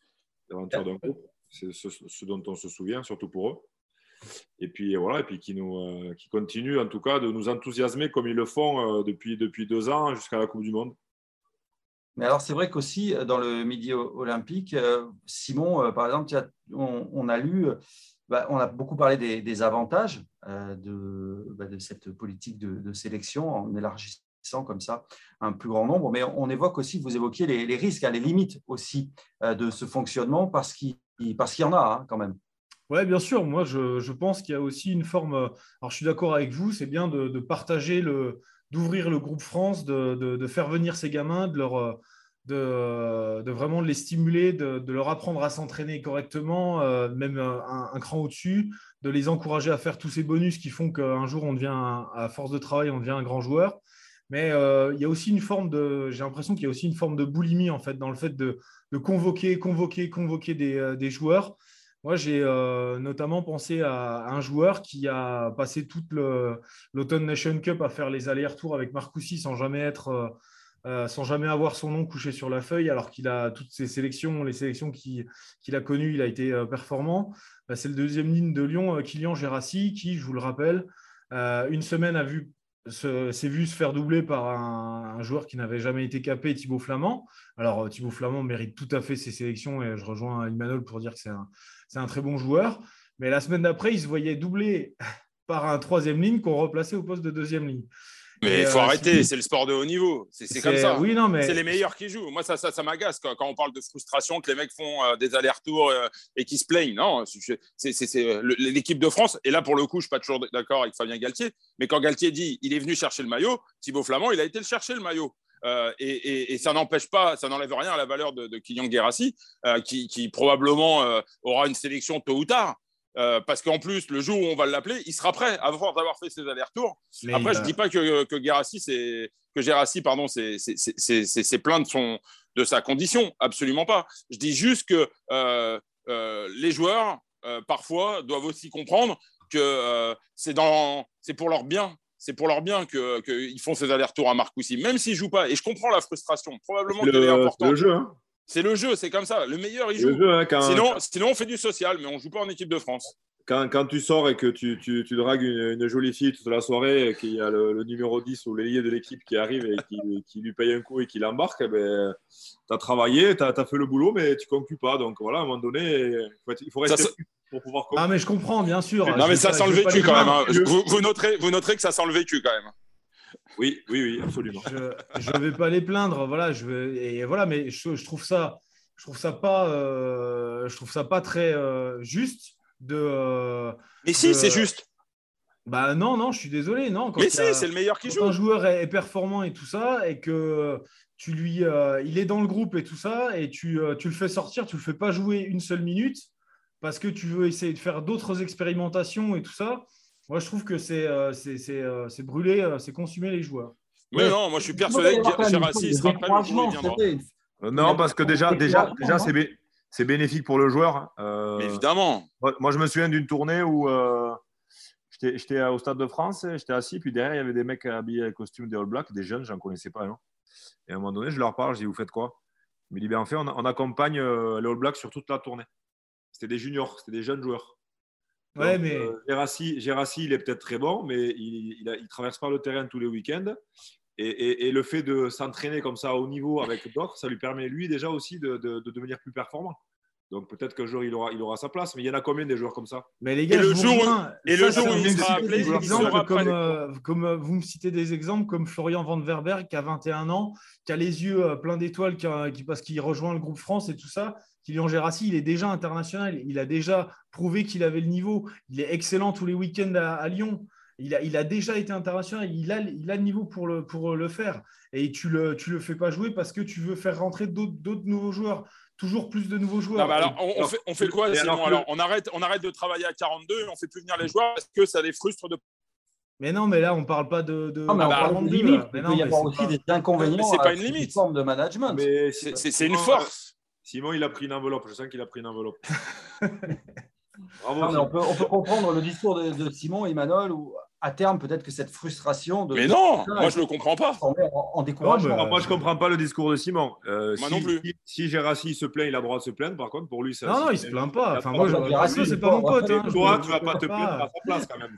Speaker 2: L'aventure d'un groupe, c'est ce, dont on se souvient, surtout pour eux. Et puis voilà, et puis qui nous, qui continuent en tout cas de nous enthousiasmer comme ils le font depuis depuis deux ans jusqu'à la Coupe du Monde.
Speaker 1: Mais alors, c'est vrai qu'aussi, dans le Midi Olympique, Simon, par exemple, on, a lu, bah, on a beaucoup parlé des, avantages de, bah, de, cette politique de, sélection en élargissant comme ça un plus grand nombre. Mais on évoque aussi, vous évoquiez les, risques, hein, les limites aussi euh, de ce fonctionnement parce qu'il parce qu'il y en a hein, quand même.
Speaker 3: Oui, bien sûr. Moi, je, pense qu'il y a aussi une forme. Euh, alors, je suis d'accord avec vous, c'est bien de, partager, le, d'ouvrir le groupe France, de, faire venir ces gamins, de leur. Euh, de, vraiment les stimuler, de, leur apprendre à s'entraîner correctement, même un, cran au-dessus, de les encourager à faire tous ces bonus qui font qu'un jour, on devient, à force de travail, on devient un grand joueur. Mais euh, il y a aussi une forme de, j'ai l'impression qu'il y a aussi une forme de boulimie en fait dans le fait de, convoquer, convoquer, convoquer des, euh, joueurs. Moi, j'ai euh, notamment pensé à, un joueur qui a passé toute l'Automne Nation Cup à faire les allers-retours avec Marcoussi sans jamais être, sans jamais avoir son nom couché sur la feuille, alors qu'il a toutes ses sélections, les sélections qu'il a connues, il a été performant. Bah, c'est le deuxième ligne de Lyon, Kylian Gérassi, qui, je vous le rappelle, une semaine a vu s'est vu se faire doubler par un, joueur qui n'avait jamais été capé, Thibaut Flamand. Alors, euh, Thibaut Flamand mérite tout à fait ses sélections et je rejoins Emmanuel pour dire que c'est un, un, très bon joueur. Mais la semaine d'après, il se voyait doubler par un troisième ligne qu'on replaçait au poste de deuxième ligne.
Speaker 4: Mais il faut euh, arrêter, c'est le sport de haut niveau. C'est comme ça. Oui, non, mais... C'est les meilleurs qui jouent. Moi, ça, ça, ça m'agace quand, on parle de frustration, que les mecs font euh, des allers-retours euh, et qui se plaignent. Non, c'est l'équipe de France. Et là, pour le coup, je ne suis pas toujours d'accord avec Fabien Galtier. Mais quand Galtier dit il est venu chercher le maillot, Thibaut Flamand, il a été le chercher le maillot. et, ça n'empêche pas, ça n'enlève rien à la valeur de, de Kylian Guérassi, qui, qui, probablement aura une sélection tôt ou tard. Euh, parce qu'en plus, le jour où on va l'appeler, il sera prêt à force d'avoir fait ses allers-retours. Après, je ne dis pas que, que Gerassi, c'est que Gerassi, pardon, c'est plein de son de sa condition, absolument pas. Je dis juste que euh, euh, les joueurs parfois doivent aussi comprendre que c'est dans c'est pour leur bien. C'est pour leur bien qu'ils font ces allers-retours à Marcoussis, même s'ils jouent pas. Et je comprends la frustration. Probablement qu'elle est importante.
Speaker 2: Le jeu, hein.
Speaker 4: C'est le jeu, c'est comme ça. Le meilleur, il joue. Hein, sinon, sinon, on fait du social, mais on ne joue pas en équipe de France.
Speaker 2: Quand, quand, tu sors et que tu, tu, tu dragues une, jolie fille toute la soirée, et qu'il y a le, numéro 10 ou l'ailier de l'équipe qui arrive et qui, qui, lui paye un coup et qui l'embarque, eh ben, tu as travaillé, tu as, fait le boulot, mais tu ne conclus pas. Donc voilà, à un moment donné, il faut, rester pour pouvoir
Speaker 3: Ah, mais je comprends, bien sûr.
Speaker 4: Non, mais ça sent le vécu quand même. Hein. Vous, vous, noterez, vous noterez que ça sent le vécu quand même.
Speaker 2: Oui, oui, oui, absolument.
Speaker 3: Je ne vais pas les plaindre, voilà, je vais, et voilà, mais je, je trouve ça, je trouve ça pas, euh, je trouve ça pas très euh, juste de. Euh,
Speaker 4: mais si, c'est juste.
Speaker 3: Bah non, non, je suis désolé, non.
Speaker 4: mais si, c'est le meilleur qui joue.
Speaker 3: un joueur est, performant et tout ça, et que tu lui, il est dans le groupe et tout ça, et tu, tu le fais sortir, tu le fais pas jouer une seule minute parce que tu veux essayer de faire d'autres expérimentations et tout ça. Moi, je trouve que c'est euh, c'est brûler, euh, c'est consumer les joueurs.
Speaker 4: Oui, non, moi je suis persuadé que Gérassi sera prêt
Speaker 2: le Non, parce que déjà, déjà, déjà c'est bénéfique pour le joueur.
Speaker 4: Euh, évidemment.
Speaker 2: Moi, je me souviens d'une tournée où j'étais au Stade de France, j'étais assis, puis derrière, il y avait des mecs habillés avec costume des All Blacks, des jeunes, j'en connaissais pas. Non et à un moment donné, je leur parle, je dis Vous faites quoi? Ils me disent ben, En fait, on, on accompagne les All Blacks sur toute la tournée. C'était des juniors, c'était des jeunes joueurs.
Speaker 3: Ouais, mais...
Speaker 2: Euh, Gérassi, il est peut-être très bon, mais il ne traverse pas le terrain tous les week-ends. Et, le fait de s'entraîner comme ça au niveau avec d'autres, ça lui permet lui déjà aussi de, devenir plus performant. Donc peut-être qu'un jour il aura, il aura sa place, mais il y en a combien des joueurs comme ça?
Speaker 3: Mais les gars,
Speaker 4: et le jour, et le jour où il sera appelé,
Speaker 3: comme, euh, comme euh, vous me citez des exemples comme Florian Van Verberg qui a 21 ans, qui a les yeux pleins d'étoiles, qui, parce qu'il rejoint le groupe France et tout ça, Kylian Gérassi, il est déjà international. Il a déjà prouvé qu'il avait le niveau. Il est excellent tous les week-ends à, Lyon. Il a, il a, déjà été international. Il a, il a le niveau pour le, pour le faire. Et tu ne le, tu le fais pas jouer parce que tu veux faire rentrer d'autres nouveaux joueurs. Toujours plus de nouveaux joueurs.
Speaker 4: alors, on, fait, on fait quoi sinon alors, on, arrête, on arrête de travailler à 42 et on fait plus venir les joueurs parce que ça les frustre de
Speaker 3: mais non, mais là, on ne parle pas de.
Speaker 1: non, mais on parle de limite. il peut y avoir aussi des inconvénients.
Speaker 4: C'est pas une limite.
Speaker 1: forme de management.
Speaker 4: C'est une force.
Speaker 2: Simon, il a pris une enveloppe. Je sens qu'il a pris une enveloppe.
Speaker 1: Bravo, on, peut, comprendre le discours de, Simon et Emmanuel où à terme, peut-être que cette frustration de.
Speaker 4: Mais non, moi je ne le comprends pas.
Speaker 1: En, en découragement.
Speaker 2: moi, je ne comprends pas le discours de Simon.
Speaker 4: Euh, moi non plus.
Speaker 2: Si, Gérassi se plaint, il a le droit de se plaindre. Par contre, pour lui, ça.
Speaker 3: Non, non, il ne se plaint pas. Enfin, moi, Gérassi, c'est pas mon pote. Hein.
Speaker 2: Toi, tu ne vas pas te plaindre à sa place quand même.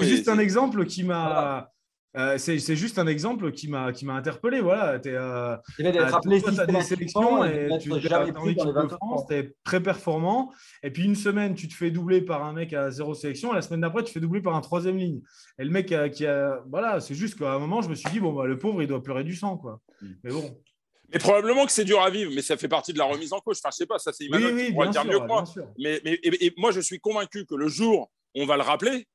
Speaker 3: C'est juste un exemple qui m'a. Euh, c'est juste un exemple qui m'a qui m'a interpellé. Voilà, tu
Speaker 1: euh, d'être appelé
Speaker 3: des sélections et tu es en équipe de France, tu es très performant. Et puis une semaine, tu te fais doubler par un mec à zéro sélection. Et la semaine d'après, tu te fais doubler par un troisième ligne. Et le mec qui a, voilà, c'est juste qu'à un moment, je me suis dit bon bah, le pauvre, il doit pleurer du sang quoi. Mm. Mais bon.
Speaker 4: Mais probablement que c'est dur à vivre, mais ça fait partie de la remise en cause. Enfin, je sais pas, ça c'est Emmanuel
Speaker 3: oui, oui, dire mieux que moi.
Speaker 4: Mais, mais et moi, je suis convaincu que le jour on va le rappeler,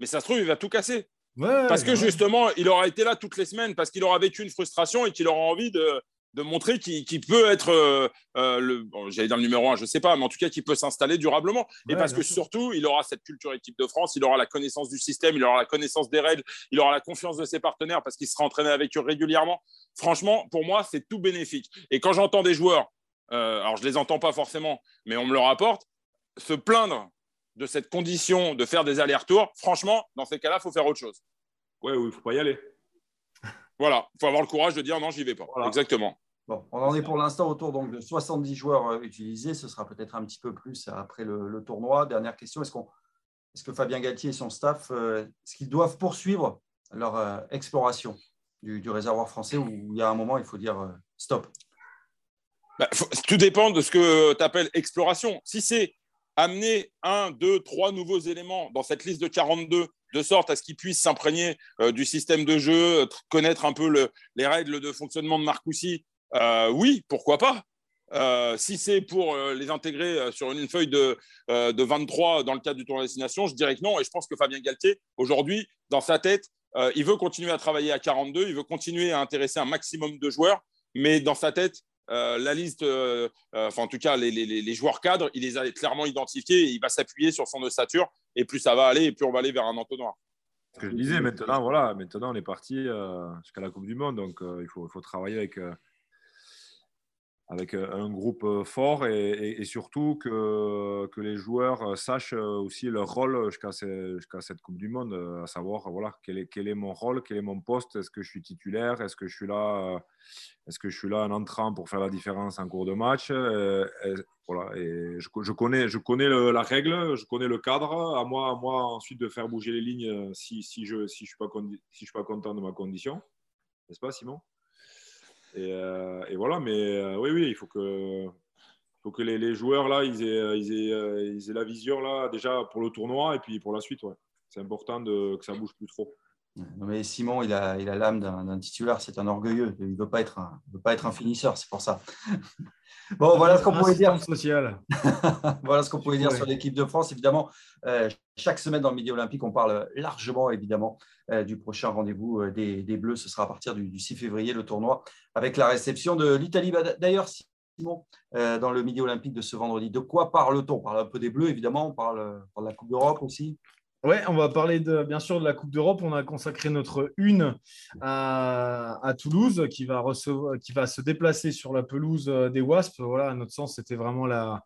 Speaker 4: mais ça se trouve, il va tout casser parce que justement, il aura été là toutes les semaines, parce qu'il aura vécu une frustration et qu'il aura envie de, montrer qu'il peut être, euh, euh, le, j'allais dire le numéro un, je ne sais pas, mais en tout cas qu'il peut s'installer durablement. et parce que surtout, il aura cette culture équipe de France, il aura la connaissance du système, il aura la connaissance des règles, il aura la confiance de ses partenaires parce qu'il sera entraîné avec eux régulièrement. Franchement, pour moi, c'est tout bénéfique. Et quand j'entends des joueurs, euh, alors je ne les entends pas forcément, mais on me le rapporte, se plaindre de cette condition de faire des allers-retours, franchement, dans ces cas-là, il faut faire autre chose.
Speaker 2: Ouais, oui, il ne faut pas y aller.
Speaker 4: Voilà, il faut avoir le courage de dire non, j'y vais pas. Exactement.
Speaker 1: Bon, on en est pour l'instant autour donc, de 70 joueurs euh, utilisés. Ce sera peut-être un petit peu plus après le, tournoi. Dernière question, est-ce, qu'on, est-ce que Fabien Galtier et son staff, euh, est-ce qu'ils doivent poursuivre leur euh, exploration du, réservoir français où il y a un moment, il faut dire stop?
Speaker 4: Bah, Tout dépend de ce que tu appelles exploration. Si c'est amener un, deux, trois nouveaux éléments dans cette liste de 42 de sorte à ce qu'ils puissent s'imprégner euh, du système de jeu, connaître un peu les règles de fonctionnement de Marcoussi, euh, oui, pourquoi pas euh, si c'est pour les intégrer sur une, feuille de, 23 dans le cadre du tournoi destination, je dirais que non. Et je pense que Fabien Galtier, aujourd'hui, dans sa tête, il veut continuer à travailler à 42, il veut continuer à intéresser un maximum de joueurs, mais dans sa tête, euh, la liste, euh, euh, enfin en tout cas les, joueurs cadres, il les a clairement identifiés et il va s'appuyer sur son ossature. Et plus ça va aller, et plus on va aller vers un entonnoir.
Speaker 2: Ce que je disais, maintenant, voilà, maintenant on est parti jusqu'à la Coupe du Monde, donc il faut, il, faut, travailler avec avec euh, un groupe euh, fort et, surtout que, les joueurs euh, sachent aussi leur rôle jusqu'à cette Coupe du Monde, à savoir voilà, quel, est, quel est mon rôle, quel est mon poste, est-ce que je suis titulaire, est-ce que je suis là, est-ce que je suis là en entrant pour faire la différence en cours de match. Voilà, et je, connais, je connais la règle, je connais le cadre, à moi, à moi ensuite de faire bouger les lignes si, si je ne si je suis, si suis pas content de ma condition. N'est-ce pas, Simon? Euh, et, voilà, mais euh, oui, oui, il faut que, faut que les, joueurs là, ils aient, ils, aient, ils aient, la vision là déjà pour le tournoi et puis pour la suite. Ouais. C'est important de, que ça bouge plus trop.
Speaker 1: Non, mais Simon, il a, il a l'âme d'un titulaire, c'est un orgueilleux. Il ne veut, pas être un, veut pas être un finisseur, c'est pour ça. bon, voilà ce qu'on pouvait dire.
Speaker 3: Social.
Speaker 1: voilà ce qu'on pouvait dire sur l'équipe de France. Évidemment, euh, chaque semaine dans le Midi Olympique, on parle largement, évidemment, euh, du prochain rendez-vous euh, des, des, Bleus. Ce sera à partir du, 6 février, le tournoi, avec la réception de l'Italie. Bah, d'ailleurs, Simon, dans le Midi Olympique de ce vendredi, de quoi parle-t-on? On parle un peu des Bleus, évidemment. On parle, on parle de la Coupe d'Europe aussi.
Speaker 3: Oui, on va parler de, bien sûr de la Coupe d'Europe. On a consacré notre une à, Toulouse, qui va, recevoir, qui va se déplacer sur la pelouse euh, des Wasps. Voilà, à notre sens, c'était vraiment la,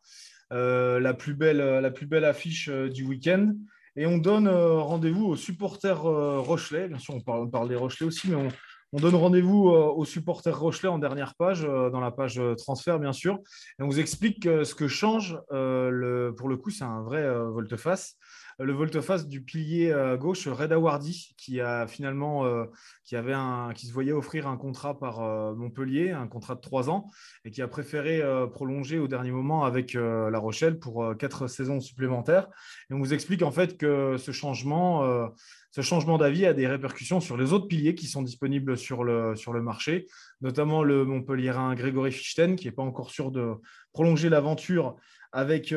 Speaker 3: euh, la, plus belle, la plus belle affiche euh, du week-end. Et on donne rendez-vous aux supporters Rochelais. Bien sûr, on parle, parle des Rochelais aussi, mais on, on donne rendez-vous aux supporters Rochelais en dernière page, dans la page transfert, bien sûr. Et on vous explique ce que change. Le, pour le coup, c'est un vrai volte-face le volte-face du pilier euh, gauche, Reda Wardy, qui a finalement, euh, qui avait un, qui se voyait offrir un contrat par euh, Montpellier, un contrat de trois ans, et qui a préféré prolonger au dernier moment avec La Rochelle pour quatre saisons supplémentaires. Et on vous explique en fait que ce changement, ce changement d'avis a des répercussions sur les autres piliers qui sont disponibles sur le, sur le marché, notamment le Montpellierin Grégory Fichten, qui n'est pas encore sûr de prolonger l'aventure avec,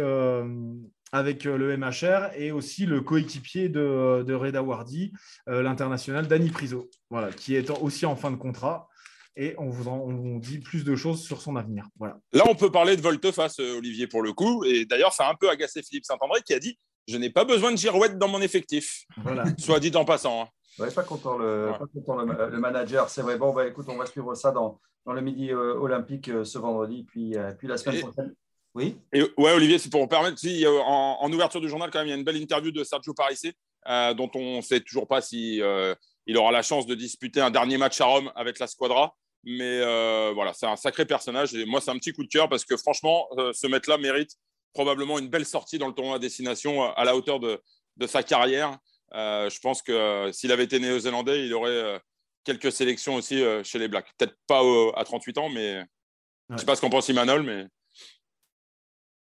Speaker 3: avec euh, le MHR et aussi le coéquipier de, de Reda Wardi, euh, l'international Danny Priso, voilà, qui est aussi en fin de contrat. Et on vous, on dit plus de choses sur son avenir. Voilà.
Speaker 4: Là, on peut parler de volte-face, euh, Olivier, pour le coup. Et d'ailleurs, ça a un peu agacé Philippe Saint-André qui a dit Je n'ai pas besoin de girouette dans mon effectif. Voilà. Soit dit en passant.
Speaker 1: Hein. pas content le, pas content le, manager, c'est vrai. Bon, bah, écoute, on va suivre ça dans, dans le midi olympique ce vendredi, puis, puis la semaine prochaine. Oui.
Speaker 4: Et, ouais, Olivier, c'est pour permettre. Si, en, ouverture du journal, quand même, il y a une belle interview de Sergio Parissé dont on ne sait toujours pas si il aura la chance de disputer un dernier match à Rome avec la Squadra. Mais voilà, c'est un sacré personnage. Et moi, c'est un petit coup de cœur parce que franchement, ce mec-là mérite probablement une belle sortie dans le tournoi à destination à la hauteur de, de sa carrière. je pense que s'il avait été néo-zélandais, il aurait quelques sélections aussi chez les Blacks. Peut-être pas à 38 ans, mais je ne sais pas ce qu'en pense Imanol, mais.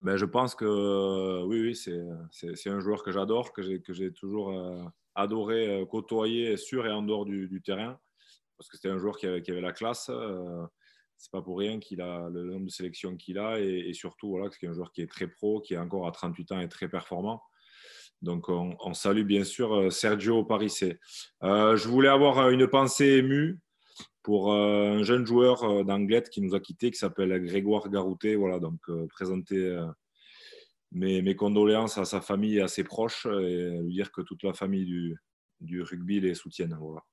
Speaker 2: Ben, je pense que oui, oui c'est un joueur que j'adore, que j'ai toujours adoré euh, côtoyer sur et en dehors du, terrain, parce que c'était un joueur qui avait, la classe. Euh, c'est pas pour rien qu'il a le nombre de sélections qu'il a et, surtout voilà, c'est un joueur qui est très pro, qui est encore à 38 ans et très performant. Donc on, salue bien sûr euh, Sergio Parissé. Euh, je voulais avoir une pensée émue pour un jeune joueur d'Anglette qui nous a quittés, qui s'appelle Grégoire Garouté. Voilà, donc présenter mes, condoléances à sa famille et à ses proches et lui dire que toute la famille du, rugby les soutienne. Voilà.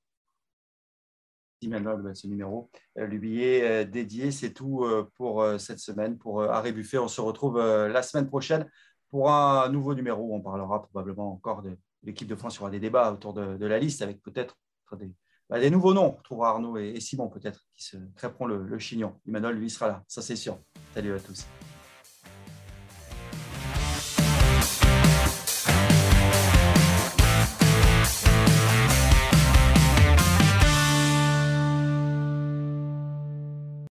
Speaker 1: Ben, ce numéro. Euh, le billet euh, dédié, c'est tout euh, pour cette semaine. Pour Arrêt Buffet, on se retrouve la semaine prochaine pour un nouveau numéro. On parlera probablement encore de l'équipe de France. Il y aura des débats autour de, la liste avec peut-être des, bah, des, nouveaux noms. On trouvera Arnaud et, Simon peut-être qui se crêperont le, le chignon. Emmanuel, lui, sera là. Ça, c'est sûr. Salut à tous.